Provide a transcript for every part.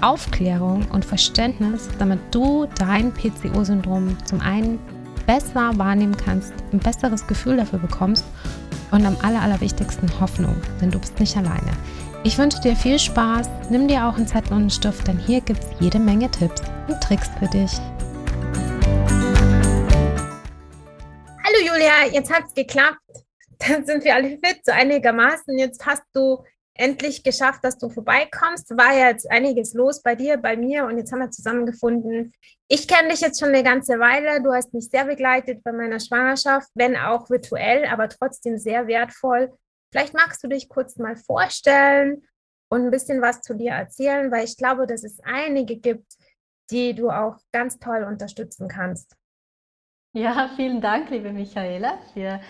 Aufklärung und Verständnis, damit du dein PCO-Syndrom zum einen besser wahrnehmen kannst, ein besseres Gefühl dafür bekommst und am aller, allerwichtigsten Hoffnung, denn du bist nicht alleine. Ich wünsche dir viel Spaß, nimm dir auch einen Zettel und einen Stift, denn hier gibt es jede Menge Tipps und Tricks für dich. Hallo Julia, jetzt hat es geklappt. Dann sind wir alle fit, so einigermaßen. Jetzt hast du endlich geschafft, dass du vorbeikommst. War ja jetzt einiges los bei dir, bei mir und jetzt haben wir zusammengefunden. Ich kenne dich jetzt schon eine ganze Weile. Du hast mich sehr begleitet bei meiner Schwangerschaft, wenn auch virtuell, aber trotzdem sehr wertvoll. Vielleicht magst du dich kurz mal vorstellen und ein bisschen was zu dir erzählen, weil ich glaube, dass es einige gibt, die du auch ganz toll unterstützen kannst. Ja, vielen Dank, liebe Michaela, für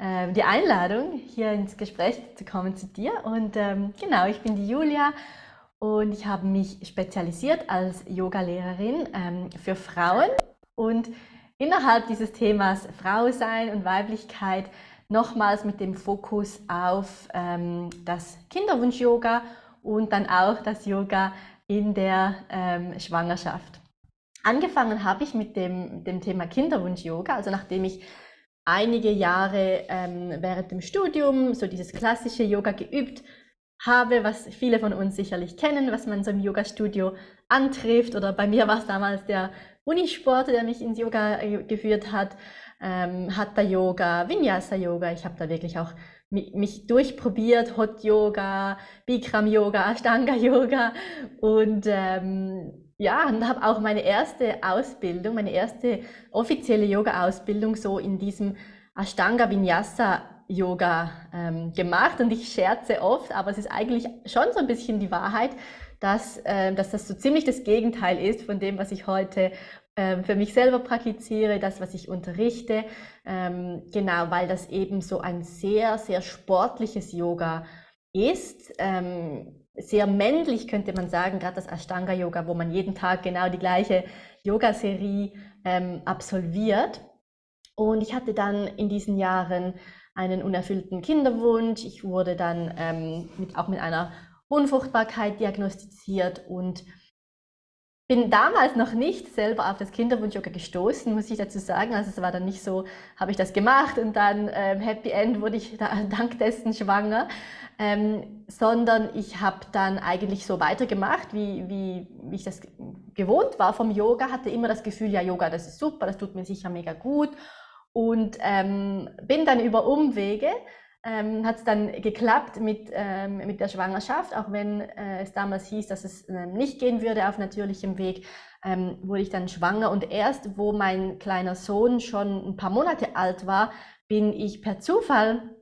äh, die Einladung, hier ins Gespräch zu kommen zu dir. Und ähm, genau, ich bin die Julia und ich habe mich spezialisiert als Yogalehrerin ähm, für Frauen und innerhalb dieses Themas Frau sein und Weiblichkeit nochmals mit dem Fokus auf ähm, das Kinderwunsch-Yoga und dann auch das Yoga in der ähm, Schwangerschaft. Angefangen habe ich mit dem, dem Thema Kinderwunsch-Yoga, also nachdem ich einige Jahre ähm, während dem Studium so dieses klassische Yoga geübt habe, was viele von uns sicherlich kennen, was man so im Yoga-Studio antrifft. Oder bei mir war es damals der Unisport, der mich ins Yoga äh, geführt hat. Ähm, Hatha Yoga, Vinyasa Yoga. Ich habe da wirklich auch mich, durchprobiert, Hot Yoga, Bikram Yoga, Ashtanga Yoga und ähm, ja, und habe auch meine erste Ausbildung, meine erste offizielle Yoga-Ausbildung so in diesem Ashtanga Vinyasa Yoga ähm, gemacht. Und ich scherze oft, aber es ist eigentlich schon so ein bisschen die Wahrheit, dass, äh, dass das so ziemlich das Gegenteil ist von dem, was ich heute äh, für mich selber praktiziere, das, was ich unterrichte. Ähm, genau, weil das eben so ein sehr, sehr sportliches Yoga ist. Ähm, sehr männlich, könnte man sagen, gerade das Ashtanga-Yoga, wo man jeden Tag genau die gleiche Yoga-Serie ähm, absolviert. Und ich hatte dann in diesen Jahren einen unerfüllten Kinderwunsch. Ich wurde dann ähm, mit, auch mit einer Unfruchtbarkeit diagnostiziert und bin damals noch nicht selber auf das Kinderwunsch-Yoga gestoßen, muss ich dazu sagen. Also es war dann nicht so, habe ich das gemacht und dann ähm, Happy End wurde ich da, dank dessen schwanger, ähm, sondern ich habe dann eigentlich so weitergemacht, wie, wie, wie ich das gewohnt war vom Yoga, hatte immer das Gefühl, ja Yoga, das ist super, das tut mir sicher mega gut. Und ähm, bin dann über Umwege ähm, hat es dann geklappt mit, ähm, mit der Schwangerschaft, auch wenn äh, es damals hieß, dass es äh, nicht gehen würde auf natürlichem Weg, ähm, wurde ich dann schwanger. Und erst, wo mein kleiner Sohn schon ein paar Monate alt war, bin ich per Zufall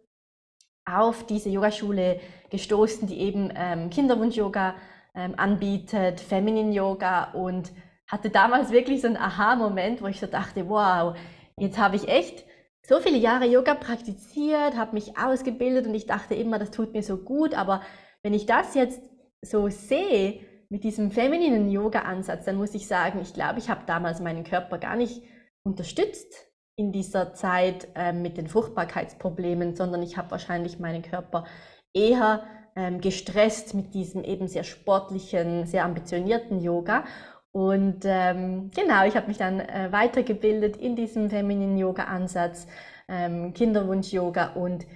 auf diese Yogaschule gestoßen, die eben ähm, Kinderwunsch-Yoga ähm, anbietet, Feminine Yoga und hatte damals wirklich so einen Aha-Moment, wo ich so dachte, wow, jetzt habe ich echt so viele Jahre Yoga praktiziert, habe mich ausgebildet und ich dachte immer, das tut mir so gut. Aber wenn ich das jetzt so sehe mit diesem femininen Yoga-Ansatz, dann muss ich sagen, ich glaube, ich habe damals meinen Körper gar nicht unterstützt in dieser Zeit äh, mit den Fruchtbarkeitsproblemen, sondern ich habe wahrscheinlich meinen Körper eher ähm, gestresst mit diesem eben sehr sportlichen, sehr ambitionierten Yoga. Und ähm, genau, ich habe mich dann äh, weitergebildet in diesem femininen Yoga-Ansatz, ähm, Kinderwunsch-Yoga und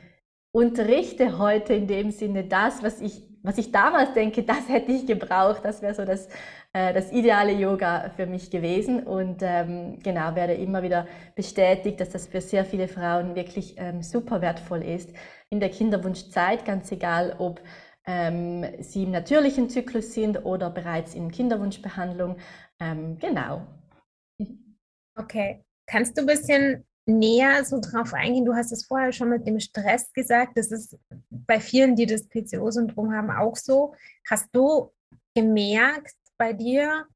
unterrichte heute in dem Sinne das, was ich, was ich damals denke, das hätte ich gebraucht. Das wäre so das, äh, das ideale Yoga für mich gewesen. Und ähm, genau, werde immer wieder bestätigt, dass das für sehr viele Frauen wirklich ähm, super wertvoll ist in der Kinderwunschzeit, ganz egal, ob ähm, sie im natürlichen Zyklus sind oder bereits in Kinderwunschbehandlung. Ähm, genau. Okay. Kannst du ein bisschen näher so drauf eingehen? Du hast es vorher schon mit dem Stress gesagt. Das ist bei vielen, die das PCO-Syndrom haben, auch so. Hast du gemerkt bei dir,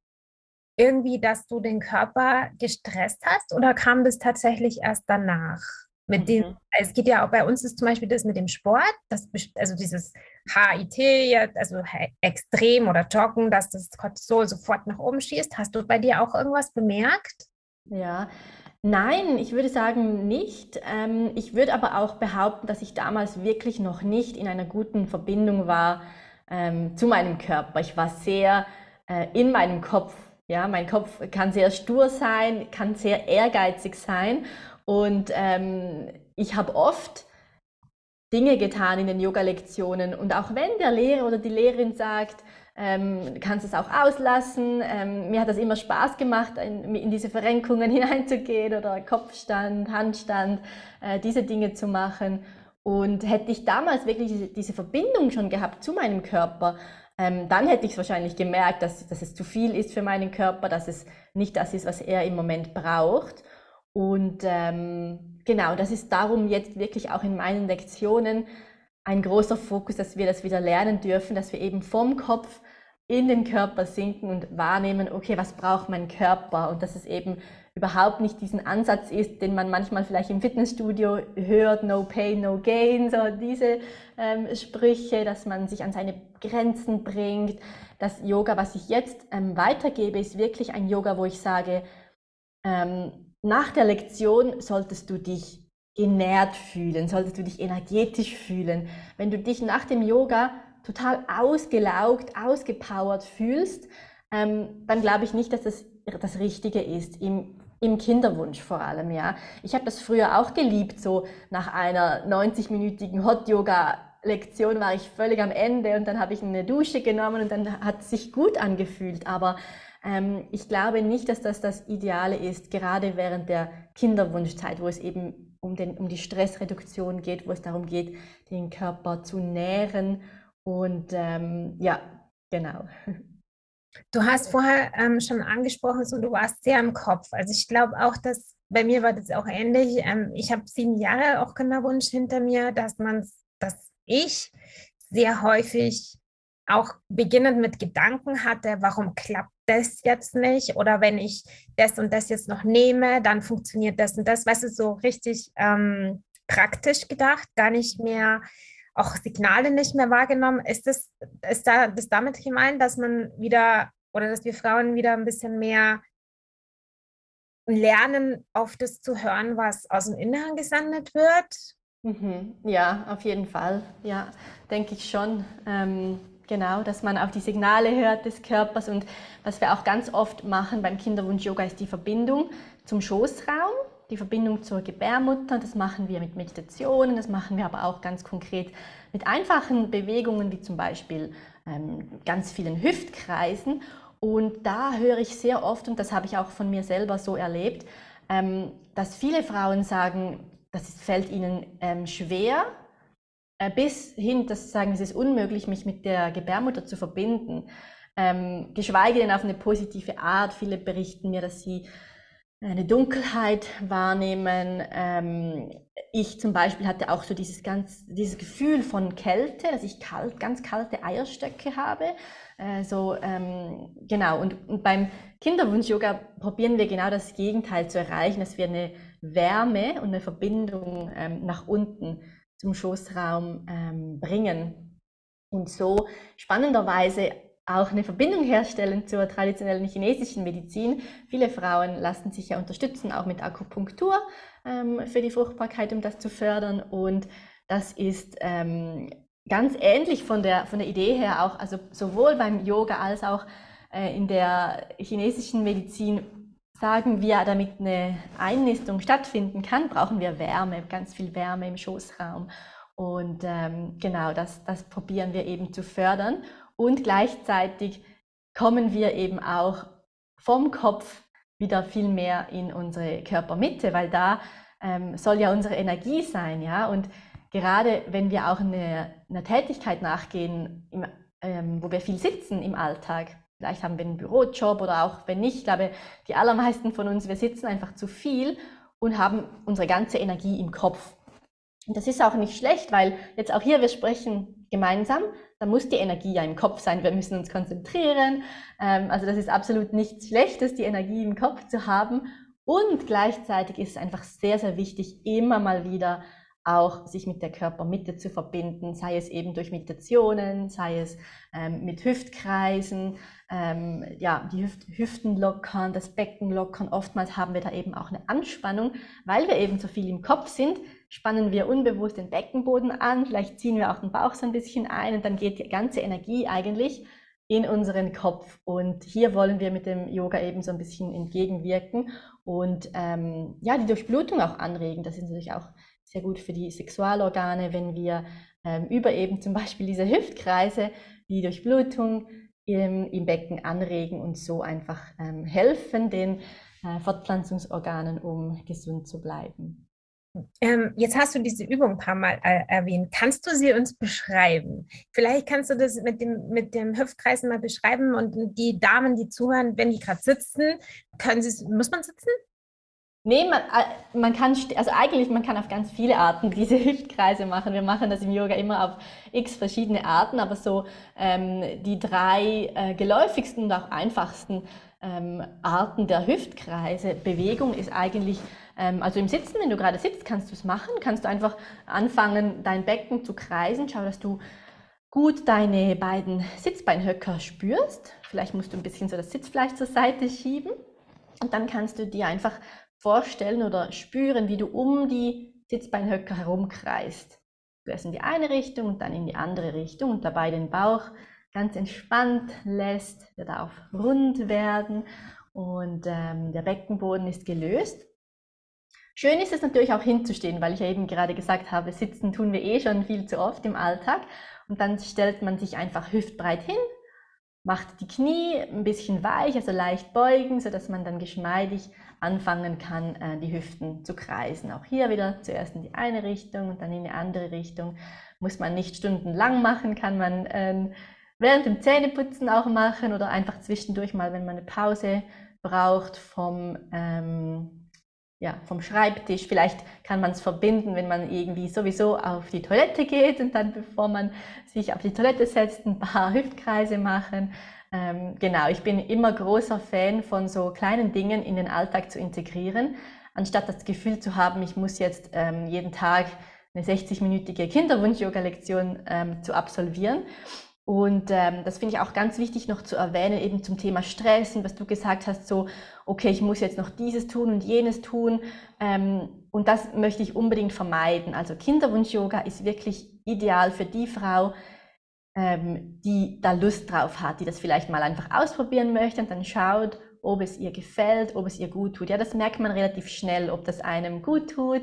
irgendwie, dass du den Körper gestresst hast oder kam das tatsächlich erst danach? Mit mhm. dem, es geht ja auch bei uns ist zum Beispiel das mit dem Sport, das, also dieses HIT, also extrem oder Joggen, dass das Cortisol sofort nach oben schießt. Hast du bei dir auch irgendwas bemerkt? Ja, nein, ich würde sagen nicht. Ähm, ich würde aber auch behaupten, dass ich damals wirklich noch nicht in einer guten Verbindung war ähm, zu meinem Körper. Ich war sehr äh, in meinem Kopf. Ja, mein Kopf kann sehr stur sein, kann sehr ehrgeizig sein und ähm, ich habe oft Dinge getan in den Yoga-Lektionen. Und auch wenn der Lehrer oder die Lehrerin sagt, ähm, du kannst es auch auslassen, ähm, mir hat das immer Spaß gemacht, in, in, diese Verrenkungen hineinzugehen oder Kopfstand, Handstand, äh, diese Dinge zu machen. Und hätte ich damals wirklich diese, diese Verbindung schon gehabt zu meinem Körper, ähm, dann hätte ich es wahrscheinlich gemerkt, dass, dass es zu viel ist für meinen Körper, dass es nicht das ist, was er im Moment braucht. Und ähm, genau, das ist darum jetzt wirklich auch in meinen Lektionen ein großer Fokus, dass wir das wieder lernen dürfen, dass wir eben vom Kopf in den Körper sinken und wahrnehmen, okay, was braucht mein Körper? Und dass es eben überhaupt nicht diesen Ansatz ist, den man manchmal vielleicht im Fitnessstudio hört, no pain, no gain, so diese ähm, Sprüche, dass man sich an seine Grenzen bringt. Das Yoga, was ich jetzt ähm, weitergebe, ist wirklich ein Yoga, wo ich sage, ähm, nach der Lektion solltest du dich genährt fühlen, solltest du dich energetisch fühlen. Wenn du dich nach dem Yoga total ausgelaugt, ausgepowert fühlst, ähm, dann glaube ich nicht, dass das das Richtige ist. Im, im Kinderwunsch vor allem, ja. Ich habe das früher auch geliebt, so nach einer 90-minütigen Hot-Yoga-Lektion war ich völlig am Ende und dann habe ich eine Dusche genommen und dann hat es sich gut angefühlt. Aber ich glaube nicht, dass das das Ideale ist, gerade während der Kinderwunschzeit, wo es eben um, den, um die Stressreduktion geht, wo es darum geht, den Körper zu nähren. Und ähm, ja, genau. Du hast vorher ähm, schon angesprochen, so du warst sehr im Kopf. Also ich glaube auch, dass bei mir war das auch ähnlich. Ähm, ich habe sieben Jahre auch Kinderwunsch hinter mir, dass man, dass ich sehr häufig auch beginnend mit Gedanken hatte, warum klappt das jetzt nicht? Oder wenn ich das und das jetzt noch nehme, dann funktioniert das und das. Weißt du, so richtig ähm, praktisch gedacht, gar nicht mehr, auch Signale nicht mehr wahrgenommen. Ist das, ist da das damit gemeint, dass man wieder oder dass wir Frauen wieder ein bisschen mehr lernen, auf das zu hören, was aus dem Inneren gesendet wird? Mhm. Ja, auf jeden Fall. Ja, denke ich schon. Ähm Genau, dass man auf die Signale hört des Körpers und was wir auch ganz oft machen beim Kinderwunsch-Yoga ist die Verbindung zum Schoßraum, die Verbindung zur Gebärmutter. Das machen wir mit Meditationen, das machen wir aber auch ganz konkret mit einfachen Bewegungen wie zum Beispiel ähm, ganz vielen Hüftkreisen. Und da höre ich sehr oft, und das habe ich auch von mir selber so erlebt, ähm, dass viele Frauen sagen, das fällt ihnen ähm, schwer, äh, bis hin, dass sie sagen, es ist unmöglich, mich mit der Gebärmutter zu verbinden, ähm, geschweige denn auf eine positive Art. Viele berichten mir, dass sie eine Dunkelheit wahrnehmen. Ähm, ich zum Beispiel hatte auch so dieses ganz, dieses Gefühl von Kälte, dass ich kalt, ganz kalte Eierstöcke habe. Äh, so, ähm, genau. Und, und beim Kinderwunsch-Yoga probieren wir genau das Gegenteil zu erreichen, dass wir eine Wärme und eine Verbindung ähm, nach unten zum Schoßraum ähm, bringen und so spannenderweise auch eine Verbindung herstellen zur traditionellen chinesischen Medizin. Viele Frauen lassen sich ja unterstützen, auch mit Akupunktur ähm, für die Fruchtbarkeit, um das zu fördern. Und das ist ähm, ganz ähnlich von der, von der Idee her auch, also sowohl beim Yoga als auch äh, in der chinesischen Medizin sagen wir, damit eine Einnistung stattfinden kann, brauchen wir Wärme, ganz viel Wärme im Schoßraum. Und ähm, genau, das, das probieren wir eben zu fördern. Und gleichzeitig kommen wir eben auch vom Kopf wieder viel mehr in unsere Körpermitte, weil da ähm, soll ja unsere Energie sein, ja. Und gerade wenn wir auch einer eine Tätigkeit nachgehen, im, ähm, wo wir viel sitzen im Alltag, Vielleicht haben wir einen Bürojob oder auch wenn nicht. Ich glaube, die allermeisten von uns, wir sitzen einfach zu viel und haben unsere ganze Energie im Kopf. Und das ist auch nicht schlecht, weil jetzt auch hier, wir sprechen gemeinsam, da muss die Energie ja im Kopf sein, wir müssen uns konzentrieren. Ähm, also das ist absolut nichts Schlechtes, die Energie im Kopf zu haben. Und gleichzeitig ist es einfach sehr, sehr wichtig, immer mal wieder auch sich mit der Körpermitte zu verbinden, sei es eben durch Meditationen, sei es ähm, mit Hüftkreisen, ähm, ja, die Hüft Hüften lockern, das Becken lockern. Oftmals haben wir da eben auch eine Anspannung, weil wir eben so viel im Kopf sind, spannen wir unbewusst den Beckenboden an, vielleicht ziehen wir auch den Bauch so ein bisschen ein und dann geht die ganze Energie eigentlich in unseren Kopf. Und hier wollen wir mit dem Yoga eben so ein bisschen entgegenwirken und ähm, ja, die Durchblutung auch anregen. Das ist natürlich auch sehr gut für die Sexualorgane, wenn wir ähm, über eben zum Beispiel diese Hüftkreise die Durchblutung im, im Becken anregen und so einfach ähm, helfen den äh, Fortpflanzungsorganen, um gesund zu bleiben. Ähm, jetzt hast du diese Übung ein paar Mal äh, erwähnt. Kannst du sie uns beschreiben? Vielleicht kannst du das mit dem, mit dem Hüftkreisen mal beschreiben und die Damen, die zuhören, wenn die gerade sitzen, können sie, muss man sitzen? Nee, man, äh, man kann, also eigentlich, man kann auf ganz viele Arten diese Hüftkreise machen. Wir machen das im Yoga immer auf x verschiedene Arten, aber so ähm, die drei äh, geläufigsten und auch einfachsten ähm, Arten der Hüftkreise, Bewegung ist eigentlich, ähm, also im Sitzen, wenn du gerade sitzt, kannst du es machen, kannst du einfach anfangen, dein Becken zu kreisen. Schau, dass du gut deine beiden Sitzbeinhöcker spürst. Vielleicht musst du ein bisschen so das Sitzfleisch zur Seite schieben. Und dann kannst du dir einfach vorstellen oder spüren, wie du um die Sitzbeinhöcker herumkreist. Zuerst in die eine Richtung und dann in die andere Richtung und dabei den Bauch ganz entspannt lässt. Der darf rund werden und ähm, der Beckenboden ist gelöst. Schön ist es natürlich auch hinzustehen, weil ich ja eben gerade gesagt habe, sitzen tun wir eh schon viel zu oft im Alltag. Und dann stellt man sich einfach hüftbreit hin, macht die Knie ein bisschen weich, also leicht beugen, sodass man dann geschmeidig anfangen kann, äh, die Hüften zu kreisen. Auch hier wieder zuerst in die eine Richtung und dann in die andere Richtung. Muss man nicht stundenlang machen, kann man äh, während dem Zähneputzen auch machen oder einfach zwischendurch mal, wenn man eine Pause braucht vom, ähm, ja, vom Schreibtisch. Vielleicht kann man es verbinden, wenn man irgendwie sowieso auf die Toilette geht und dann, bevor man sich auf die Toilette setzt, ein paar Hüftkreise machen. Ähm, genau, ich bin immer großer Fan von so kleinen Dingen in den Alltag zu integrieren, anstatt das Gefühl zu haben, ich muss jetzt ähm, jeden Tag eine 60-minütige Kinderwunsch-Yoga-Lektion ähm, zu absolvieren. Und ähm, das finde ich auch ganz wichtig noch zu erwähnen, eben zum Thema Stress und was du gesagt hast, so, okay, ich muss jetzt noch dieses tun und jenes tun. Ähm, und das möchte ich unbedingt vermeiden. Also Kinderwunsch-Yoga ist wirklich ideal für die Frau, ähm, die da Lust drauf hat, die das vielleicht mal einfach ausprobieren möchte und dann schaut, ob es ihr gefällt, ob es ihr gut tut. Ja, das merkt man relativ schnell, ob das einem gut tut,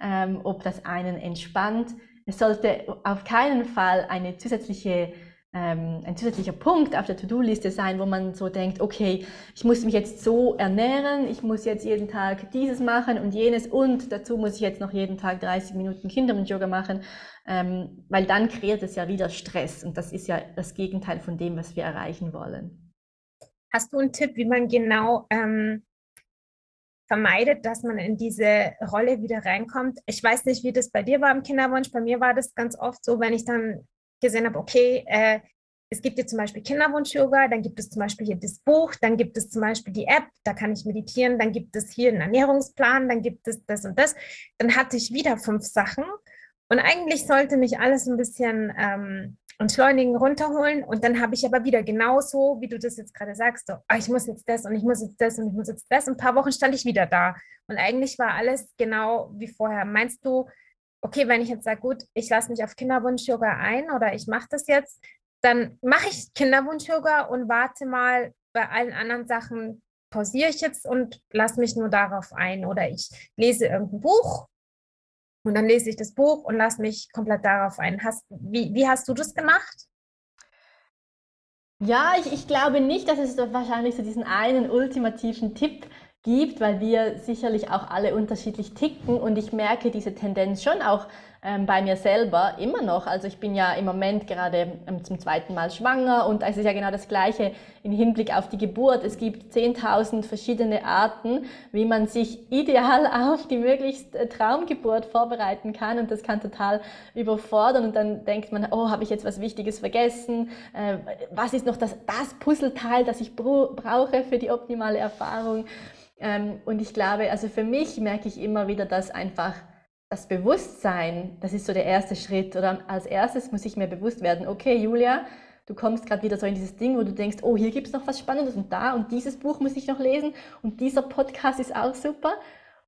ähm, ob das einen entspannt. Es sollte auf keinen Fall eine zusätzliche ähm, ein zusätzlicher Punkt auf der To-Do-Liste sein, wo man so denkt, okay, ich muss mich jetzt so ernähren, ich muss jetzt jeden Tag dieses machen und jenes und dazu muss ich jetzt noch jeden Tag 30 Minuten Kindermund-Yoga machen, ähm, weil dann kreiert es ja wieder Stress und das ist ja das Gegenteil von dem, was wir erreichen wollen. Hast du einen Tipp, wie man genau ähm, vermeidet, dass man in diese Rolle wieder reinkommt? Ich weiß nicht, wie das bei dir war im Kinderwunsch. Bei mir war das ganz oft so, wenn ich dann gesehen habe, okay, äh, es gibt jetzt zum Beispiel Kinderwunsch-Yoga, dann gibt es zum Beispiel hier das Buch, dann gibt es zum Beispiel die App, da kann ich meditieren, dann gibt es hier einen Ernährungsplan, dann gibt es das und das. Dann hatte ich wieder fünf Sachen und eigentlich sollte mich alles ein bisschen ähm, entschleunigen, runterholen und dann habe ich aber wieder genauso, wie du das jetzt gerade sagst, so, oh, ich muss jetzt das und ich muss jetzt das und ich muss jetzt das. Und ein paar Wochen stand ich wieder da und eigentlich war alles genau wie vorher. Meinst du, okay, wenn ich jetzt sage, gut, ich lasse mich auf Kinderwunsch-Yoga ein oder ich mache das jetzt, dann mache ich Kinderwunsch-Yoga und warte mal, bei allen anderen Sachen pausiere ich jetzt und lasse mich nur darauf ein. Oder ich lese irgendein Buch und dann lese ich das Buch und lasse mich komplett darauf ein. Hast, wie, wie hast du das gemacht? Ja, ich, ich glaube nicht, dass es wahrscheinlich so diesen einen ultimativen Tipp gibt, weil wir sicherlich auch alle unterschiedlich ticken und ich merke diese Tendenz schon auch ähm, bei mir selber immer noch. Also ich bin ja im Moment gerade ähm, zum zweiten Mal schwanger und es ist ja genau das Gleiche im Hinblick auf die Geburt. Es gibt 10.000 verschiedene Arten, wie man sich ideal auf die möglichst äh, Traumgeburt vorbereiten kann und das kann total überfordern und dann denkt man, oh, habe ich jetzt was Wichtiges vergessen? Äh, was ist noch das, das Puzzleteil, das ich brauche für die optimale Erfahrung? Ähm, und ich glaube, also für mich merke ich immer wieder, dass einfach das Bewusstsein, das ist so der erste Schritt. Oder als erstes muss ich mir bewusst werden, okay, Julia, du kommst gerade wieder so in dieses Ding, wo du denkst, oh, hier gibt es noch was Spannendes und da und dieses Buch muss ich noch lesen und dieser Podcast ist auch super.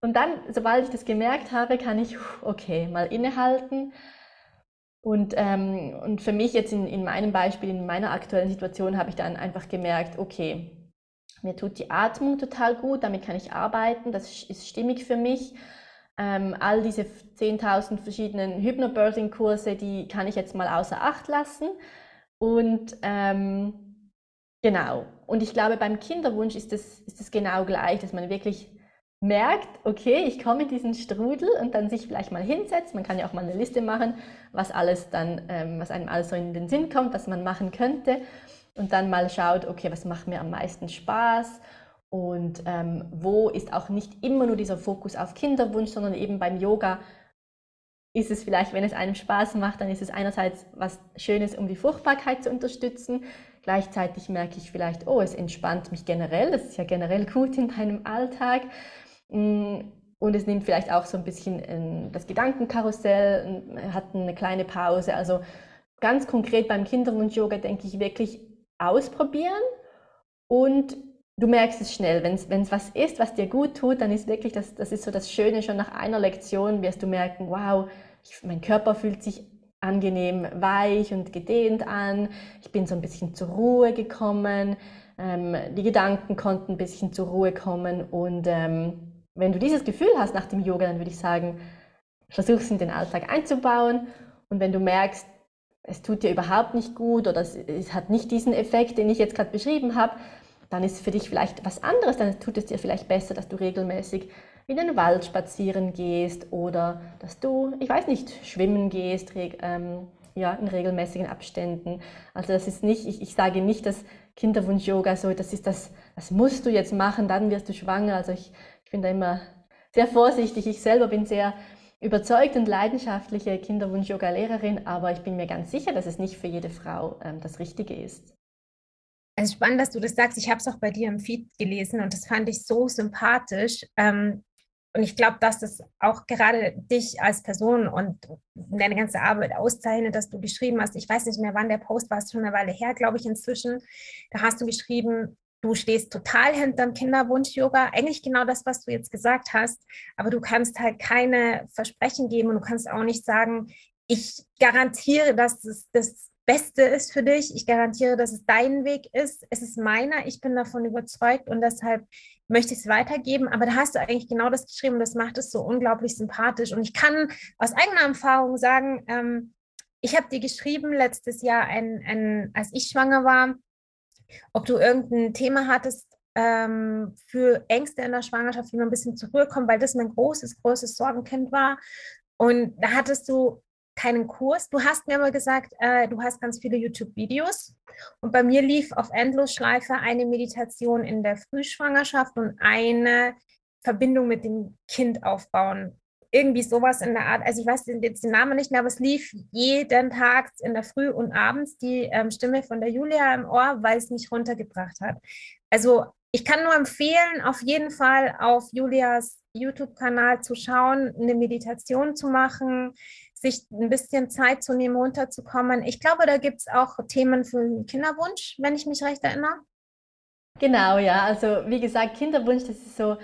Und dann, sobald ich das gemerkt habe, kann ich, okay, mal innehalten. Und, ähm, und für mich jetzt in, in meinem Beispiel, in meiner aktuellen Situation, habe ich dann einfach gemerkt, okay, mir tut die Atmung total gut, damit kann ich arbeiten, das ist stimmig für mich. Ähm, all diese 10.000 verschiedenen Hypnobirthing-Kurse, die kann ich jetzt mal außer Acht lassen. Und ähm, genau. Und ich glaube, beim Kinderwunsch ist es ist genau gleich, dass man wirklich merkt, okay, ich komme in diesen Strudel und dann sich vielleicht mal hinsetzt. Man kann ja auch mal eine Liste machen, was alles dann, ähm, was einem alles so in den Sinn kommt, was man machen könnte. Und dann mal schaut, okay, was macht mir am meisten Spaß und ähm, wo ist auch nicht immer nur dieser Fokus auf Kinderwunsch, sondern eben beim Yoga ist es vielleicht, wenn es einem Spaß macht, dann ist es einerseits was Schönes, um die Fruchtbarkeit zu unterstützen. Gleichzeitig merke ich vielleicht, oh, es entspannt mich generell. Das ist ja generell gut in meinem Alltag. Mm, und es nimmt vielleicht auch so ein bisschen ähm, das Gedankenkarussell, hat eine kleine Pause. Also ganz konkret beim Kinderwunsch-Yoga denke ich wirklich ausprobieren und du merkst es schnell, wenn es was ist, was dir gut tut, dann ist wirklich, das, das ist so das Schöne, schon nach einer Lektion wirst du merken, wow, ich, mein Körper fühlt sich angenehm weich und gedehnt an, ich bin so ein bisschen zur Ruhe gekommen, ähm, die Gedanken konnten ein bisschen zur Ruhe kommen und ähm, wenn du dieses Gefühl hast nach dem Yoga, dann würde ich sagen, versuch es in den Alltag einzubauen. Und wenn du merkst, es tut dir überhaupt nicht gut oder es, es hat nicht diesen Effekt, den ich jetzt gerade beschrieben habe, dann ist für dich vielleicht was anderes, dann tut es dir vielleicht besser, dass du regelmäßig in den Wald spazieren gehst oder dass du, ich weiß nicht, schwimmen gehst, ähm, ja, in regelmäßigen Abständen. Also das ist nicht, ich, ich sage nicht, dass Kinderwunsch-Yoga so, das ist das, das musst du jetzt machen, dann wirst du schwanger. Also ich, ich bin da immer sehr vorsichtig. Ich selber bin sehr überzeugt und leidenschaftliche Kinderwunsch-Yoga-Lehrerin, aber ich bin mir ganz sicher, dass es nicht für jede Frau ähm, das Richtige ist. Es ist spannend, dass du das sagst. Ich habe es auch bei dir im Feed gelesen und das fand ich so sympathisch. Ähm, und ich glaube, dass das auch gerade dich als Person und deine ganze Arbeit auszeichnet, dass du geschrieben hast. Ich weiß nicht mehr, wann der Post war, es schon eine Weile her, glaube ich, inzwischen. Da hast du geschrieben, du stehst total hinterm Kinderwunsch-Yoga. Eigentlich genau das, was du jetzt gesagt hast. Aber du kannst halt keine Versprechen geben und du kannst auch nicht sagen, ich garantiere, dass es das Beste ist für dich. Ich garantiere, dass es dein Weg ist. Es ist meiner. Ich bin davon überzeugt und deshalb möchte ich es weitergeben. Aber da hast du eigentlich genau das geschrieben das macht es so unglaublich sympathisch. Und ich kann aus eigener Erfahrung sagen, ähm, ich habe dir geschrieben letztes Jahr, ein, ein, als ich schwanger war, ob du irgendein Thema hattest ähm, für Ängste in der Schwangerschaft, wie man ein bisschen zur Ruhe kommt, weil das mein großes, großes Sorgenkind war. Und da hattest du keinen Kurs. Du hast mir aber gesagt, äh, du hast ganz viele YouTube-Videos. Und bei mir lief auf Endlosschleife eine Meditation in der Frühschwangerschaft und eine Verbindung mit dem Kind aufbauen. Irgendwie sowas in der Art. Also ich weiß jetzt den Namen nicht mehr, aber es lief jeden Tag in der Früh und abends die ähm, Stimme von der Julia im Ohr, weil es mich runtergebracht hat. Also ich kann nur empfehlen, auf jeden Fall auf Julias YouTube-Kanal zu schauen, eine Meditation zu machen, sich ein bisschen Zeit zu nehmen, runterzukommen. Ich glaube, da gibt es auch Themen für den Kinderwunsch, wenn ich mich recht erinnere. Genau, ja. Also wie gesagt, Kinderwunsch, das ist so,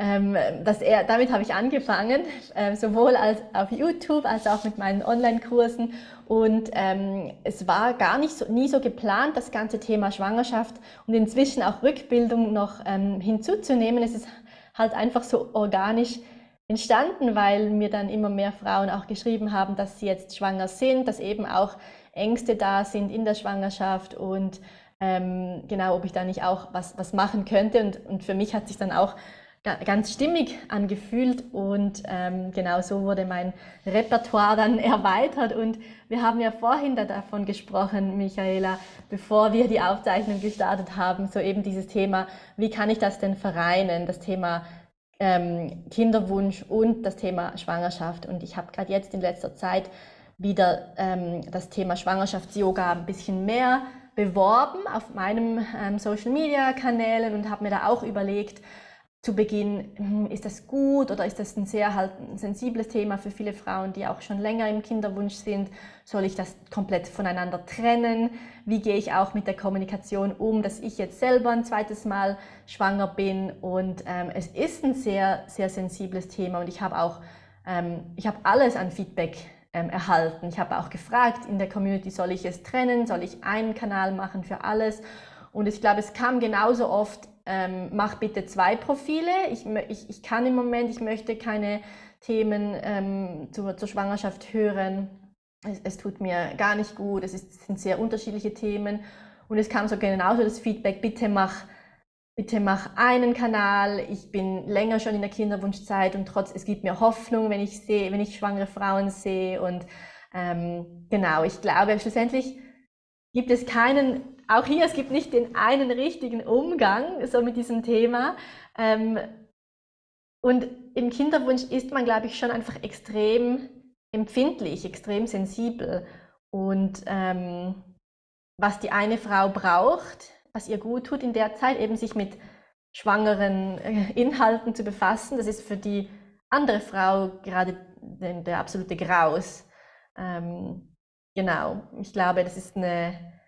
ähm, dass er, damit habe ich angefangen, äh, sowohl als auf YouTube als auch mit meinen Online-Kursen. Und ähm, es war gar nicht so, nie so geplant, das ganze Thema Schwangerschaft und inzwischen auch Rückbildung noch ähm, hinzuzunehmen. Es ist halt einfach so organisch entstanden, weil mir dann immer mehr Frauen auch geschrieben haben, dass sie jetzt schwanger sind, dass eben auch Ängste da sind in der Schwangerschaft und ähm, genau, ob ich da nicht auch was, was machen könnte. Und, und für mich hat sich dann auch ganz stimmig angefühlt und ähm, genau so wurde mein Repertoire dann erweitert. Und wir haben ja vorhin da davon gesprochen, Michaela, bevor wir die Aufzeichnung gestartet haben, so eben dieses Thema, wie kann ich das denn vereinen, das Thema ähm, Kinderwunsch und das Thema Schwangerschaft. Und ich habe gerade jetzt in letzter Zeit wieder ähm, das Thema Schwangerschafts-Yoga ein bisschen mehr beworben auf meinen ähm, Social-Media-Kanälen und habe mir da auch überlegt, zu Beginn, hm, ist das gut oder ist das ein sehr halt ein sensibles Thema für viele Frauen, die auch schon länger im Kinderwunsch sind? Soll ich das komplett voneinander trennen? Wie gehe ich auch mit der Kommunikation um, dass ich jetzt selber ein zweites Mal schwanger bin? Und ähm, es ist ein sehr, sehr sensibles Thema und ich habe auch, ähm, ich habe alles an Feedback ähm, erhalten. Ich habe auch gefragt in der Community, soll ich es trennen? Soll ich einen Kanal machen für alles? Und ich glaube, es kam genauso oft ähm, mach bitte zwei Profile. Ich, ich, ich kann im Moment, ich möchte keine Themen ähm, zur, zur Schwangerschaft hören. Es, es, tut mir gar nicht gut. Es, ist, es sind sehr unterschiedliche Themen. Und es kam so genauso das Feedback, bitte mach, bitte mach einen Kanal. Ich bin länger schon in der Kinderwunschzeit und trotz, es gibt mir Hoffnung, wenn ich sehe, wenn ich schwangere Frauen sehe. Und ähm, genau, ich glaube, schlussendlich gibt es keinen auch hier, es gibt nicht den einen richtigen Umgang so mit diesem Thema. Ähm, und im Kinderwunsch ist man, glaube ich, schon einfach extrem empfindlich, extrem sensibel. Und ähm, was die eine Frau braucht, was ihr gut tut in der Zeit, eben sich mit schwangeren äh, Inhalten zu befassen, das ist für die andere Frau gerade der, absolute Graus. Ähm, genau, ich glaube, das ist eine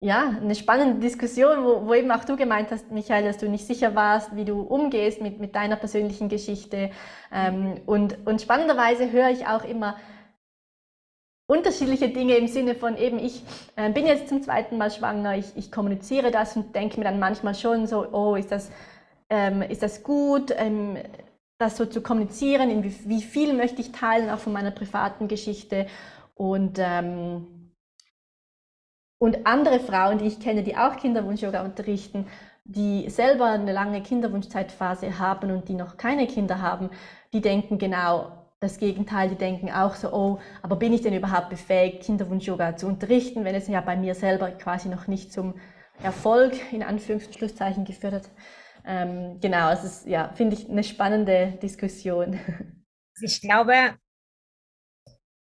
ja, eine spannende Diskussion, wo, wo eben auch du gemeint hast, Michael, dass du nicht sicher warst, wie du umgehst mit, mit deiner persönlichen Geschichte. Ähm, und, und spannenderweise höre ich auch immer unterschiedliche Dinge im Sinne von eben, ich äh, bin jetzt zum zweiten Mal schwanger, ich, ich kommuniziere das und denke mir dann manchmal schon so, oh, ist das, ähm, ist das gut, ähm, das so zu kommunizieren, wie, wie, viel möchte ich teilen, auch von meiner privaten Geschichte. Und ähm, und andere Frauen, die ich kenne, die auch Kinderwunsch-Yoga unterrichten, die selber eine lange Kinderwunschzeitphase haben und die noch keine Kinder haben, die denken genau das Gegenteil. Die denken auch so, oh, aber bin ich denn überhaupt befähigt, Kinderwunsch-Yoga zu unterrichten, wenn es ja bei mir selber quasi noch nicht zum Erfolg in Anführungs- und Schlusszeichen geführt hat. Ähm, genau, es ist, ja, finde ich eine spannende Diskussion. Ich glaube,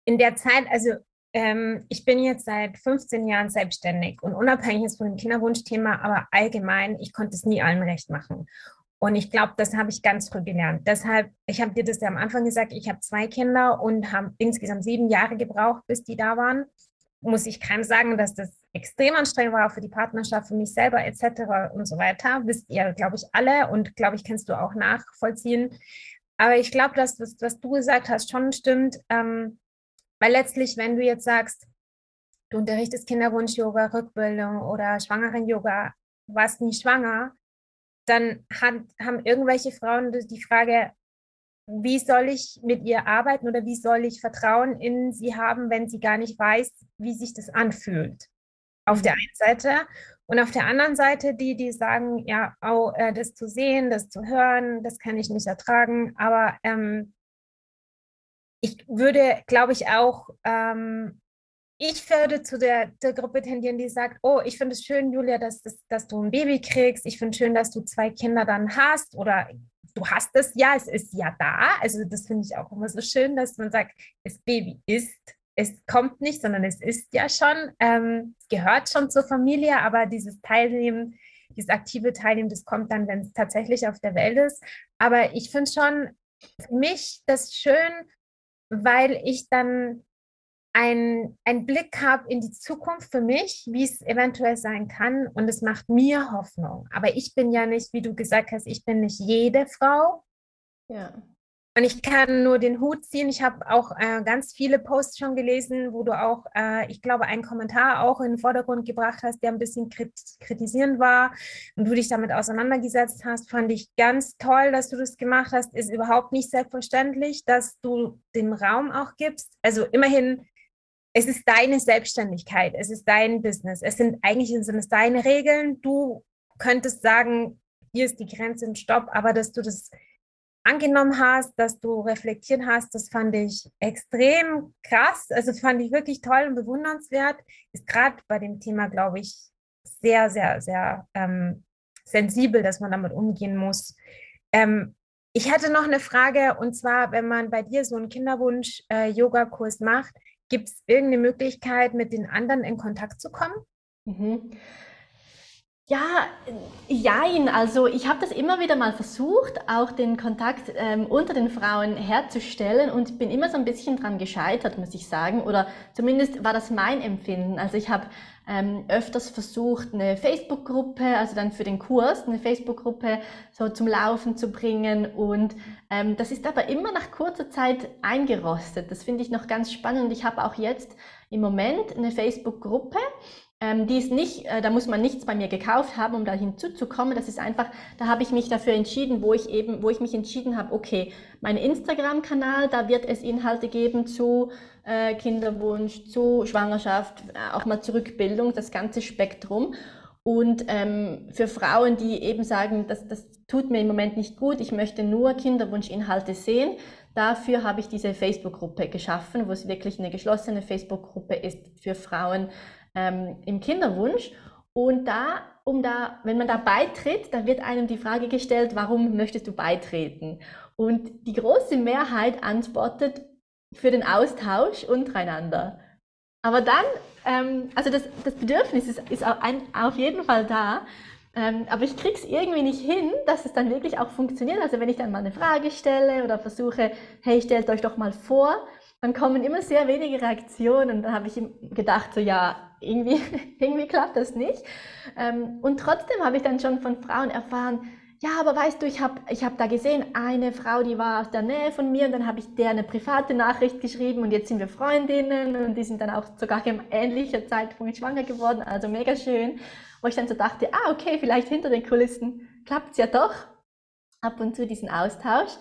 in der Zeit, also ähm, ich bin jetzt seit 15 Jahren selbstständig und unabhängig jetzt von dem Kinderwunschthema, aber allgemein, ich konnte es nie allen recht machen. Und ich glaube, das habe ich ganz früh gelernt. Deshalb, ich habe dir das ja am Anfang gesagt, ich habe zwei Kinder und habe insgesamt sieben Jahre gebraucht, bis die da waren. Muss ich keinem sagen, dass das extrem anstrengend war, für die Partnerschaft, für mich selber etc. und so weiter. Wisst ihr, glaube ich, alle und glaube ich, kannst du auch nachvollziehen. Aber ich glaube, dass das, was du gesagt hast, schon stimmt. Ähm, weil letztlich, wenn du jetzt sagst, du unterrichtest Kinderwunsch-Yoga, Rückbildung oder Schwangeren-Yoga, warst nie schwanger, dann hat, haben irgendwelche Frauen die Frage, wie soll ich mit ihr arbeiten oder wie soll ich Vertrauen in sie haben, wenn sie gar nicht weiß, wie sich das anfühlt? Auf mhm. der einen Seite. Und auf der anderen Seite die, die sagen, ja, oh, äh, das zu sehen, das zu hören, das kann ich nicht ertragen. Aber ähm, ich würde, glaube ich, auch, ähm, ich würde zu der, der Gruppe tendieren, die sagt, oh, ich finde es schön, Julia, dass, dass, dass du ein Baby kriegst. Ich finde schön, dass du zwei Kinder dann hast oder du hast es ja, es ist ja da. Also das finde ich auch immer so schön, dass man sagt, das Baby ist, es kommt nicht, sondern es ist ja schon, ähm, es gehört schon zur Familie, aber dieses Teilnehmen, dieses aktive Teilnehmen, das kommt dann, wenn es tatsächlich auf der Welt ist. Aber ich finde schon für mich das schön, weil ich dann einen Blick habe in die Zukunft für mich, wie es eventuell sein kann. Und es macht mir Hoffnung. Aber ich bin ja nicht, wie du gesagt hast, ich bin nicht jede Frau. Ja. Und ich kann nur den Hut ziehen. Ich habe auch äh, ganz viele Posts schon gelesen, wo du auch, äh, ich glaube, einen Kommentar auch in den Vordergrund gebracht hast, der ein bisschen krit kritisierend war und du dich damit auseinandergesetzt hast. Fand ich ganz toll, dass du das gemacht hast. Ist überhaupt nicht selbstverständlich, dass du dem Raum auch gibst. Also immerhin, es ist deine Selbstständigkeit, es ist dein Business. Es sind eigentlich sind deine Regeln. Du könntest sagen, hier ist die Grenze und Stopp, aber dass du das angenommen hast, dass du reflektiert hast, das fand ich extrem krass. Also fand ich wirklich toll und bewundernswert. Ist gerade bei dem Thema, glaube ich, sehr, sehr, sehr ähm, sensibel, dass man damit umgehen muss. Ähm, ich hatte noch eine Frage und zwar, wenn man bei dir so einen Kinderwunsch-Yoga-Kurs äh, macht, gibt es irgendeine Möglichkeit, mit den anderen in Kontakt zu kommen? Mhm. Ja, jein. Also ich habe das immer wieder mal versucht, auch den Kontakt ähm, unter den Frauen herzustellen und bin immer so ein bisschen dran gescheitert, muss ich sagen. Oder zumindest war das mein Empfinden. Also ich habe ähm, öfters versucht, eine Facebook-Gruppe, also dann für den Kurs, eine Facebook-Gruppe so zum Laufen zu bringen. Und ähm, das ist aber immer nach kurzer Zeit eingerostet. Das finde ich noch ganz spannend. Ich habe auch jetzt im Moment eine Facebook-Gruppe. Ähm, die ist nicht, äh, da muss man nichts bei mir gekauft haben, um da hinzuzukommen. Das ist einfach, da habe ich mich dafür entschieden, wo ich eben, wo ich mich entschieden habe, okay, mein Instagram-Kanal, da wird es Inhalte geben zu äh, Kinderwunsch, zu Schwangerschaft, äh, auch mal Zurückbildung, das ganze Spektrum. Und ähm, für Frauen, die eben sagen, das, das tut mir im Moment nicht gut, ich möchte nur Kinderwunschinhalte sehen, dafür habe ich diese Facebook-Gruppe geschaffen, wo es wirklich eine geschlossene Facebook-Gruppe ist für Frauen, ähm, im Kinderwunsch. Und da, um da, wenn man da beitritt, dann wird einem die Frage gestellt, warum möchtest du beitreten? Und die große Mehrheit antwortet für den Austausch untereinander. Aber dann, ähm, also das, das Bedürfnis ist, ist ein, auf jeden Fall da, ähm, aber ich kriege es irgendwie nicht hin, dass es dann wirklich auch funktioniert. Also wenn ich dann mal eine Frage stelle oder versuche, hey, stellt euch doch mal vor, dann kommen immer sehr wenige Reaktionen. Und dann habe ich gedacht, so ja, irgendwie, irgendwie klappt das nicht. Ähm, und trotzdem habe ich dann schon von Frauen erfahren, ja, aber weißt du, ich habe ich hab da gesehen, eine Frau, die war aus der Nähe von mir und dann habe ich der eine private Nachricht geschrieben und jetzt sind wir Freundinnen und die sind dann auch sogar im ähnlichen Zeitpunkt schwanger geworden, also mega schön. Wo ich dann so dachte, ah, okay, vielleicht hinter den Kulissen klappt es ja doch. Ab und zu diesen Austausch.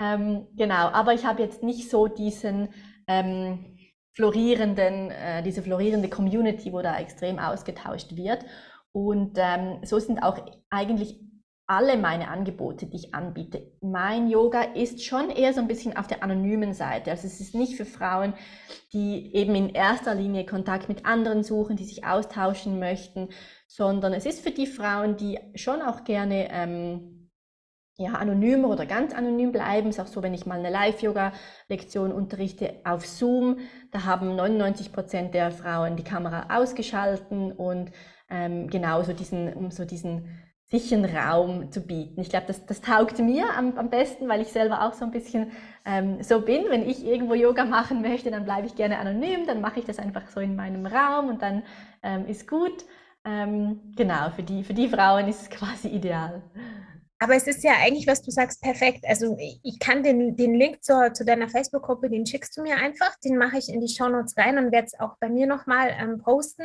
Ähm, genau, aber ich habe jetzt nicht so diesen ähm, florierenden, äh, diese florierende Community, wo da extrem ausgetauscht wird. Und ähm, so sind auch eigentlich alle meine Angebote, die ich anbiete. Mein Yoga ist schon eher so ein bisschen auf der anonymen Seite. Also es ist nicht für Frauen, die eben in erster Linie Kontakt mit anderen suchen, die sich austauschen möchten, sondern es ist für die Frauen, die schon auch gerne ähm, ja, anonymer oder ganz anonym bleiben. Es ist auch so, wenn ich mal eine Live-Yoga-Lektion unterrichte auf Zoom, da haben 99 Prozent der Frauen die Kamera ausgeschalten und ähm, genau so diesen, um so diesen sicheren Raum zu bieten. Ich glaube, das, das taugt mir am, am besten, weil ich selber auch so ein bisschen ähm, so bin. Wenn ich irgendwo Yoga machen möchte, dann bleibe ich gerne anonym, dann mache ich das einfach so in meinem Raum und dann ähm, ist gut. Ähm, genau, für die, für die Frauen ist es quasi ideal. Aber es ist ja eigentlich, was du sagst, perfekt. Also ich kann den, den Link zur, zu deiner Facebook-Gruppe, den schickst du mir einfach, den mache ich in die Shownotes rein und werde es auch bei mir nochmal ähm, posten,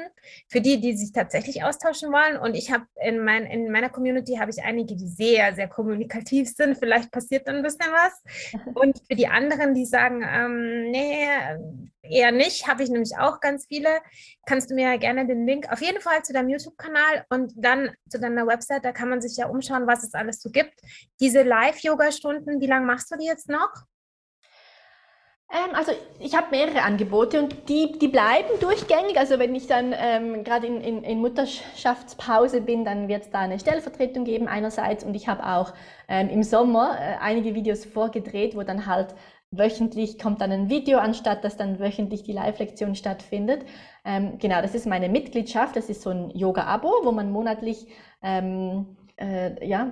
für die, die sich tatsächlich austauschen wollen. Und ich habe in, mein, in meiner Community habe ich einige, die sehr, sehr kommunikativ sind. Vielleicht passiert dann ein bisschen was. Und für die anderen, die sagen, ähm, nee, eher nicht, habe ich nämlich auch ganz viele. Kannst du mir ja gerne den Link auf jeden Fall zu deinem YouTube-Kanal und dann zu deiner Website, da kann man sich ja umschauen, was es alles so gibt. Diese Live-Yoga-Stunden, wie lange machst du die jetzt noch? Ähm, also ich habe mehrere Angebote und die, die bleiben durchgängig. Also wenn ich dann ähm, gerade in, in, in, Mutterschaftspause bin, dann wird es da eine Stellvertretung geben einerseits und ich habe auch ähm, im Sommer äh, einige Videos vorgedreht, wo dann halt wöchentlich kommt dann ein Video, anstatt dass dann wöchentlich die Live-Lektion stattfindet. Ähm, genau, das ist meine Mitgliedschaft. Das ist so ein Yoga-Abo, wo man monatlich ähm, äh, ja,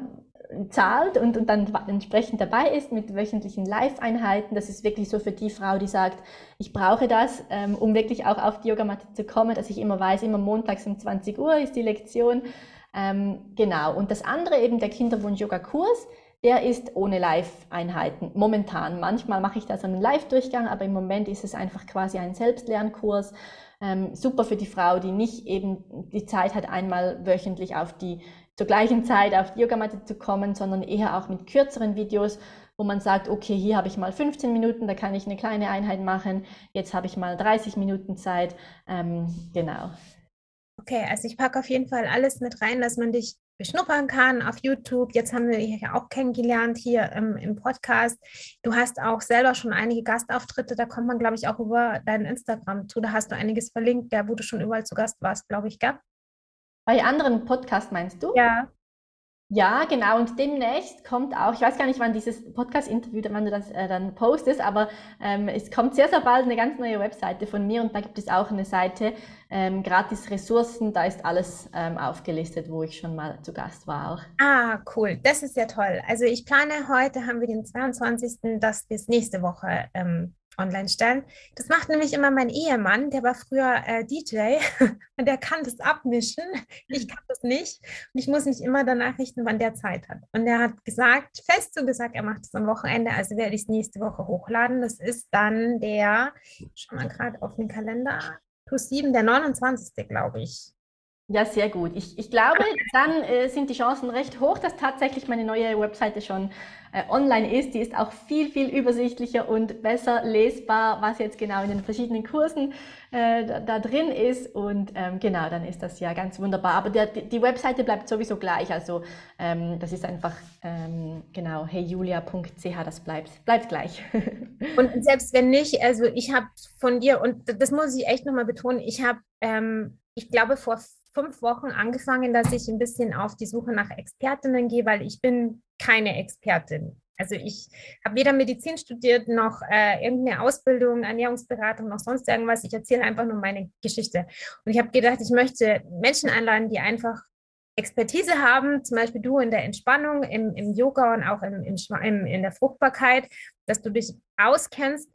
zahlt und, und dann entsprechend dabei ist mit wöchentlichen Live-Einheiten. Das ist wirklich so für die Frau, die sagt, ich brauche das, ähm, um wirklich auch auf die Yogamatte zu kommen, dass ich immer weiß, immer montags um 20 Uhr ist die Lektion. Ähm, genau. Und das andere eben der Kinderwunsch-Yoga-Kurs der ist ohne Live-Einheiten momentan. Manchmal mache ich da so einen Live-Durchgang, aber im Moment ist es einfach quasi ein Selbstlernkurs. Ähm, super für die Frau, die nicht eben die Zeit hat, einmal wöchentlich auf die zur gleichen Zeit auf die Yogamatte zu kommen, sondern eher auch mit kürzeren Videos, wo man sagt, okay, hier habe ich mal 15 Minuten, da kann ich eine kleine Einheit machen, jetzt habe ich mal 30 Minuten Zeit. Ähm, genau. Okay, also ich packe auf jeden Fall alles mit rein, dass man dich beschnuppern kann auf YouTube. Jetzt haben wir dich ja auch kennengelernt hier ähm, im Podcast. Du hast auch selber schon einige Gastauftritte, da kommt man, glaube ich, auch über dein Instagram zu. Da hast du einiges verlinkt, der, wo du schon überall zu Gast warst, glaube ich, gell? Bei anderen Podcasts meinst du? Ja. Ja, genau. Und demnächst kommt auch, ich weiß gar nicht, wann dieses Podcast-Interview, wann du das äh, dann postest, aber ähm, es kommt sehr, sehr bald eine ganz neue Webseite von mir und da gibt es auch eine Seite, ähm, gratis Ressourcen, da ist alles ähm, aufgelistet, wo ich schon mal zu Gast war auch. Ah, cool. Das ist ja toll. Also ich plane heute, haben wir den 22., dass wir es nächste Woche ähm, online stellen. Das macht nämlich immer mein Ehemann, der war früher äh, DJ und der kann das abmischen. Ich kann das nicht. Und ich muss mich immer danach richten, wann der Zeit hat. Und er hat gesagt, fest so gesagt, er macht es am Wochenende, also werde ich es nächste Woche hochladen. Das ist dann der, schau mal gerade auf den Kalender, plus sieben, der 29. glaube ich. Ja, sehr gut. Ich, ich glaube, dann äh, sind die Chancen recht hoch, dass tatsächlich meine neue Webseite schon äh, online ist. Die ist auch viel, viel übersichtlicher und besser lesbar, was jetzt genau in den verschiedenen Kursen äh, da, da, drin ist. Und ähm, genau, dann ist das ja ganz wunderbar. Aber der, die Webseite bleibt sowieso gleich. Also ähm, das ist einfach ähm, genau heyjulia.ch, das bleibt, bleibt gleich. und selbst wenn nicht, also ich habe von dir, und das muss ich echt nochmal betonen, ich habe, ähm, ich glaube, vor fünf Wochen angefangen, dass ich ein bisschen auf die Suche nach Expertinnen gehe, weil ich bin keine Expertin. Also ich habe weder Medizin studiert noch äh, irgendeine Ausbildung, Ernährungsberatung noch sonst irgendwas. Ich erzähle einfach nur meine Geschichte. Und ich habe gedacht, ich möchte Menschen einladen, die einfach Expertise haben, zum Beispiel du in der Entspannung, im, im Yoga und auch im, im, in der Fruchtbarkeit, dass du dich auskennst.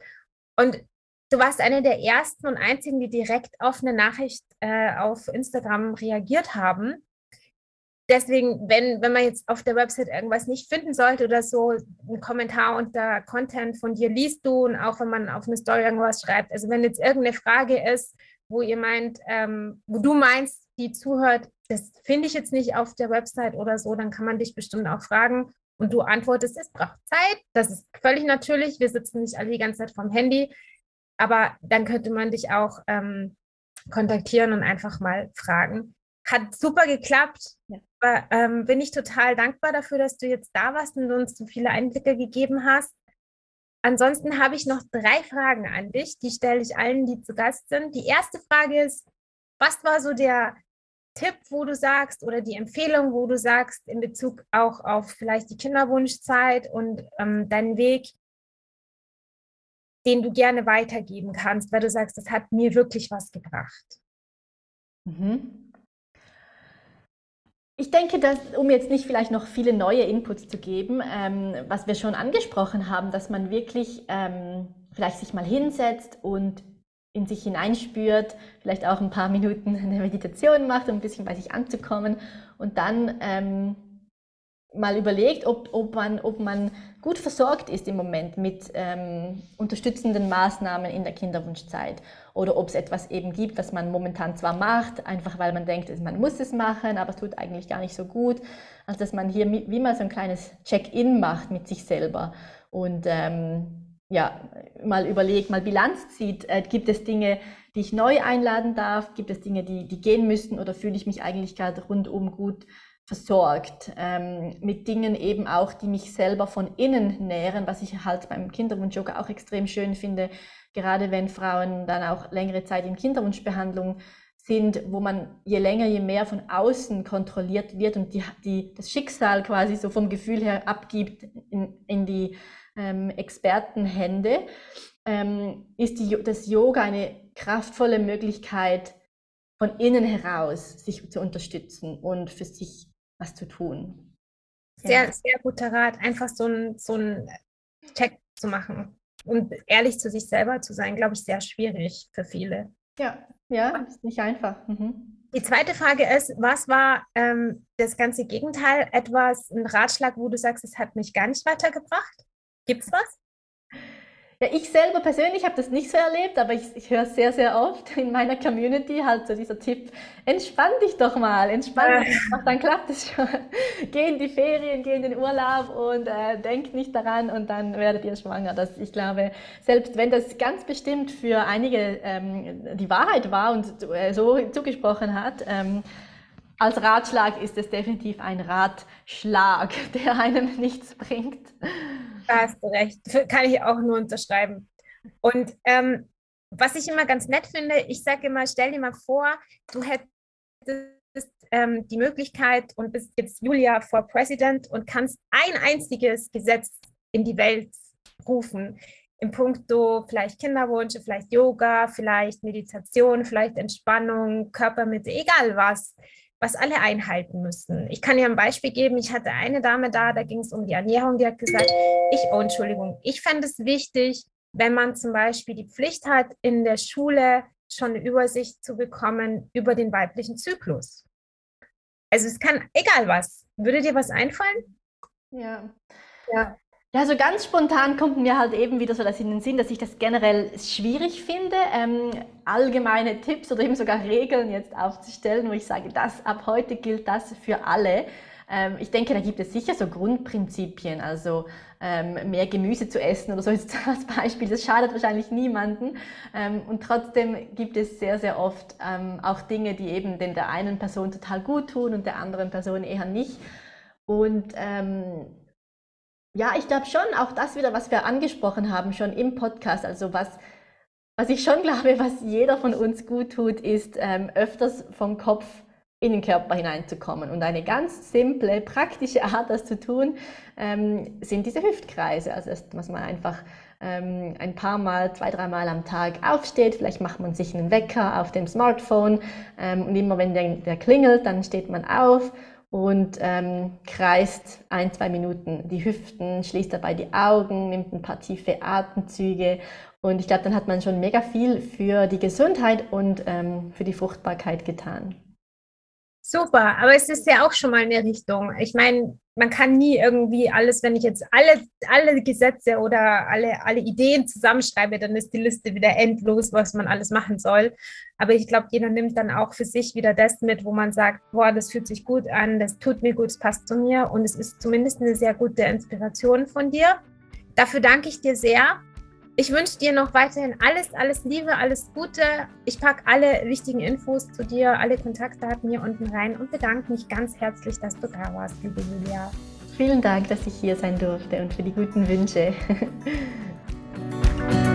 Und Du warst eine der ersten und einzigen, die direkt auf eine Nachricht äh, auf Instagram reagiert haben. Deswegen, wenn, wenn man jetzt auf der Website irgendwas nicht finden sollte oder so, ein Kommentar unter Content von dir liest du und auch wenn man auf eine Story irgendwas schreibt. Also wenn jetzt irgendeine Frage ist, wo ihr meint, ähm, wo du meinst, die zuhört, das finde ich jetzt nicht auf der Website oder so, dann kann man dich bestimmt auch fragen und du antwortest, es braucht Zeit. Das ist völlig natürlich. Wir sitzen nicht alle die ganze Zeit vom Handy. Aber dann könnte man dich auch ähm, kontaktieren und einfach mal fragen. Hat super geklappt. Ja. Aber, ähm, bin ich total dankbar dafür, dass du jetzt da warst und uns so viele Einblicke gegeben hast. Ansonsten habe ich noch drei Fragen an dich. Die stelle ich allen, die zu Gast sind. Die erste Frage ist, was war so der Tipp, wo du sagst, oder die Empfehlung, wo du sagst, in Bezug auch auf vielleicht die Kinderwunschzeit und ähm, deinen Weg, den du gerne weitergeben kannst, weil du sagst, das hat mir wirklich was gebracht? Mhm. Ich denke, dass, um jetzt nicht vielleicht noch viele neue Inputs zu geben, ähm, was wir schon angesprochen haben, dass man wirklich ähm, vielleicht sich mal hinsetzt und in sich hineinspürt, vielleicht auch ein paar Minuten eine Meditation macht, um ein bisschen bei sich anzukommen und dann ähm, mal überlegt, ob, ob, man, ob man gut versorgt ist im Moment mit ähm, unterstützenden Maßnahmen in der Kinderwunschzeit. Oder ob es etwas eben gibt, was man momentan zwar macht, einfach weil man denkt, man muss es machen, aber es tut eigentlich gar nicht so gut, als dass man hier wie mal so ein kleines Check-in macht mit sich selber. Und ähm, ja, mal überlegt, mal Bilanz zieht, äh, gibt es Dinge, die ich neu einladen darf, gibt es Dinge, die, die gehen müssten oder fühle ich mich eigentlich gerade rundum gut versorgt ähm, mit Dingen eben auch, die mich selber von innen nähren, was ich halt beim Kinderwunsch-Yoga auch extrem schön finde, gerade wenn Frauen dann auch längere Zeit in Kinderwunschbehandlung sind, wo man je länger, je mehr von außen kontrolliert wird und die, die, das Schicksal quasi so vom Gefühl her abgibt in, in die ähm, Expertenhände, ähm, ist die, das Yoga eine kraftvolle Möglichkeit, von innen heraus sich zu unterstützen und für sich was zu tun. Sehr, ja. sehr guter Rat, einfach so ein, so ein Check zu machen und ehrlich zu sich selber zu sein, glaube ich, sehr schwierig für viele. Ja, ja, ist nicht einfach. Mhm. Die zweite Frage ist, was war ähm, das ganze Gegenteil? Etwas, ein Ratschlag, wo du sagst, es hat mich gar nicht weitergebracht? Gibt es was? Ja, ich selber persönlich habe das nicht so erlebt, aber ich, ich höre sehr, sehr oft in meiner Community halt so dieser Tipp, entspann dich doch mal, entspann dich doch, dann klappt es schon. geh in die Ferien, geh in den Urlaub und äh, denk nicht daran und dann werdet ihr schwanger. Das, ich glaube, selbst wenn das ganz bestimmt für einige ähm, die Wahrheit war und äh, so zugesprochen hat, ähm, als Ratschlag ist es definitiv ein Ratschlag, der einem nichts bringt. Da hast du recht. Kann ich auch nur unterschreiben. Und ähm, was ich immer ganz nett finde, ich sage immer, stell dir mal vor, du hättest ähm, die Möglichkeit und bist jetzt Julia for President und kannst ein einziges Gesetz in die Welt rufen. Im Punkto vielleicht Kinderwunsch, vielleicht Yoga, vielleicht Meditation, vielleicht Entspannung, Körpermitte, egal was, was alle einhalten müssen. Ich kann dir ein Beispiel geben. Ich hatte eine Dame da, da ging es um die Ernährung, die hat gesagt, ich, oh Entschuldigung, ich fände es wichtig, wenn man zum Beispiel die Pflicht hat, in der Schule schon eine Übersicht zu bekommen über den weiblichen Zyklus. Also es kann, egal was. Würde dir was einfallen? Ja. Ja. Ja, so ganz spontan kommt mir halt eben wieder so das in den Sinn, dass ich das generell schwierig finde, ähm, allgemeine Tipps oder eben sogar Regeln jetzt aufzustellen, wo ich sage, das ab heute gilt das für alle. Ähm, ich denke, da gibt es sicher so Grundprinzipien, also ähm, mehr Gemüse zu essen oder so ist als Beispiel. Das schadet wahrscheinlich niemanden. Ähm, und trotzdem gibt es sehr, sehr oft ähm, auch Dinge, die eben den der einen Person total gut tun und der anderen Person eher nicht. Und ähm, ja, ich glaube schon, auch das wieder, was wir angesprochen haben, schon im Podcast, also was, was ich schon glaube, was jeder von uns gut tut, ist ähm, öfters vom Kopf in den Körper hineinzukommen. Und eine ganz simple, praktische Art, das zu tun, ähm, sind diese Hüftkreise. Also, dass man einfach ähm, ein paar Mal, zwei, dreimal am Tag aufsteht. Vielleicht macht man sich einen Wecker auf dem Smartphone ähm, und immer wenn der, der, klingelt, dann steht man auf und ähm, kreist ein, zwei Minuten die Hüften, schließt dabei die Augen, nimmt ein paar tiefe Atemzüge und ich glaube, dann hat man schon mega viel für die Gesundheit und ähm, für die Fruchtbarkeit getan. Super, aber es ist ja auch schon mal eine Richtung. Ich meine, man kann nie irgendwie alles, wenn ich jetzt alle, alle Gesetze oder alle, alle Ideen zusammenschreibe, dann ist die Liste wieder endlos, was man alles machen soll. Aber ich glaube, jeder nimmt dann auch für sich wieder das mit, wo man sagt, boah, das fühlt sich gut an, das tut mir gut, es passt zu mir und es ist zumindest eine sehr gute Inspiration von dir. Dafür danke ich dir sehr. Ich wünsche dir noch weiterhin alles, alles Liebe, alles Gute. Ich packe alle wichtigen Infos zu dir, alle Kontaktdaten hier unten rein und bedanke mich ganz herzlich, dass du da warst, liebe Julia. Vielen Dank, dass ich hier sein durfte und für die guten Wünsche.